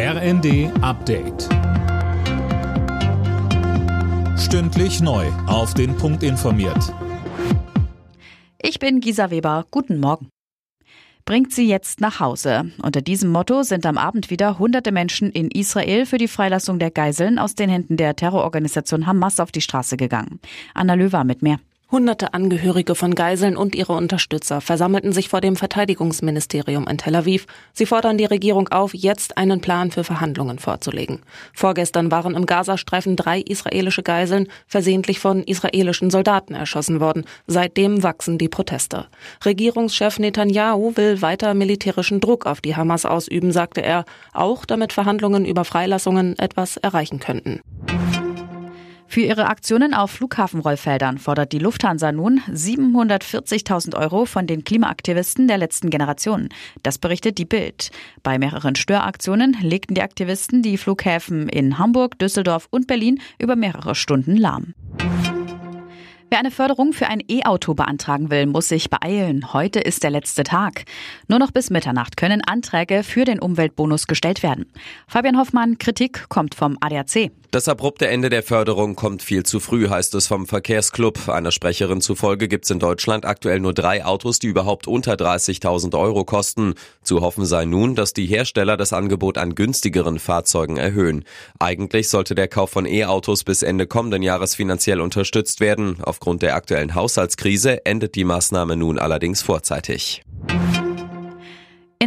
RND Update. Stündlich neu. Auf den Punkt informiert. Ich bin Gisa Weber. Guten Morgen. Bringt sie jetzt nach Hause. Unter diesem Motto sind am Abend wieder hunderte Menschen in Israel für die Freilassung der Geiseln aus den Händen der Terrororganisation Hamas auf die Straße gegangen. Anna Löwer mit mehr. Hunderte Angehörige von Geiseln und ihre Unterstützer versammelten sich vor dem Verteidigungsministerium in Tel Aviv. Sie fordern die Regierung auf, jetzt einen Plan für Verhandlungen vorzulegen. Vorgestern waren im Gazastreifen drei israelische Geiseln versehentlich von israelischen Soldaten erschossen worden. Seitdem wachsen die Proteste. Regierungschef Netanyahu will weiter militärischen Druck auf die Hamas ausüben, sagte er, auch damit Verhandlungen über Freilassungen etwas erreichen könnten. Für ihre Aktionen auf Flughafenrollfeldern fordert die Lufthansa nun 740.000 Euro von den Klimaaktivisten der letzten Generation. Das berichtet die Bild. Bei mehreren Störaktionen legten die Aktivisten die Flughäfen in Hamburg, Düsseldorf und Berlin über mehrere Stunden lahm. Wer eine Förderung für ein E-Auto beantragen will, muss sich beeilen. Heute ist der letzte Tag. Nur noch bis Mitternacht können Anträge für den Umweltbonus gestellt werden. Fabian Hoffmann, Kritik kommt vom ADAC. Das abrupte Ende der Förderung kommt viel zu früh, heißt es vom Verkehrsclub. Einer Sprecherin zufolge gibt es in Deutschland aktuell nur drei Autos, die überhaupt unter 30.000 Euro kosten. Zu hoffen sei nun, dass die Hersteller das Angebot an günstigeren Fahrzeugen erhöhen. Eigentlich sollte der Kauf von E-Autos bis Ende kommenden Jahres finanziell unterstützt werden. Aufgrund der aktuellen Haushaltskrise endet die Maßnahme nun allerdings vorzeitig.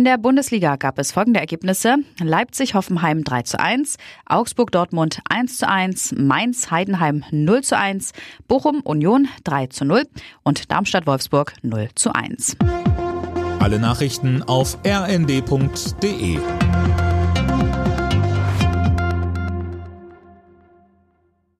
In der Bundesliga gab es folgende Ergebnisse. Leipzig-Hoffenheim 3 zu 1, Augsburg-Dortmund 1 zu 1, Mainz-Heidenheim 0 zu 1, Bochum-Union 3 zu 0 und Darmstadt-Wolfsburg 0 zu 1. Alle Nachrichten auf rnd.de